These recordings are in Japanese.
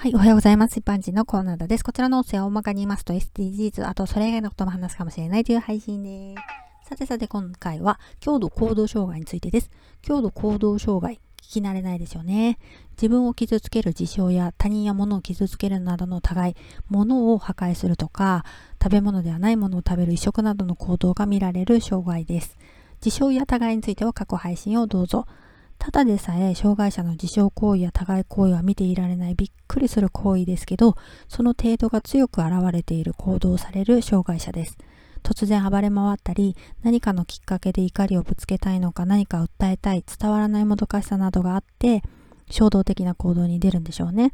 はい、おはようございます。一般人のコーナーです。こちらの音声は大まかに言いますと SDGs、あとそれ以外のことも話すかもしれないという配信です。さてさて今回は強度行動障害についてです。強度行動障害、聞き慣れないですよね。自分を傷つける事象や他人や物を傷つけるなどの互い、物を破壊するとか、食べ物ではないものを食べる移植などの行動が見られる障害です。事象や互いについては過去配信をどうぞ。ただでさえ障害者の自傷行為や互い行為は見ていられないびっくりする行為ですけど、その程度が強く現れている行動をされる障害者です。突然暴れ回ったり、何かのきっかけで怒りをぶつけたいのか何か訴えたい、伝わらないもどかしさなどがあって、衝動的な行動に出るんでしょうね。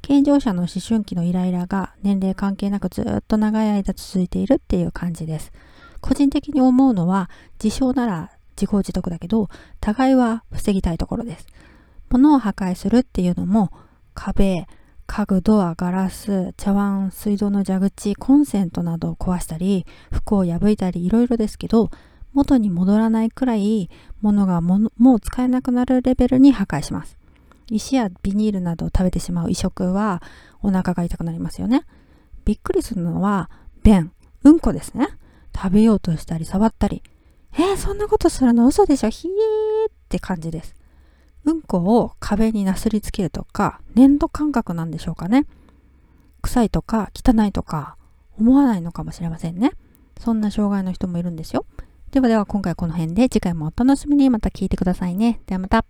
健常者の思春期のイライラが年齢関係なくずっと長い間続いているっていう感じです。個人的に思うのは、自傷なら自業自得だけど、互いは防ぎたいところです。物を破壊するっていうのも、壁、家具、ドア、ガラス、茶碗、水道の蛇口、コンセントなどを壊したり、服を破いたりいろいろですけど、元に戻らないくらい物がももう使えなくなるレベルに破壊します。石やビニールなどを食べてしまう移植はお腹が痛くなりますよね。びっくりするのは便、うんこですね。食べようとしたり触ったり、えー、そんなことするの嘘でしょ？ひえーって感じです。うんこを壁になすりつけるとか、粘土感覚なんでしょうかね。臭いとか汚いとか思わないのかもしれませんね。そんな障害の人もいるんですよ。ではでは今回この辺で次回もお楽しみにまた聞いてくださいね。ではまた。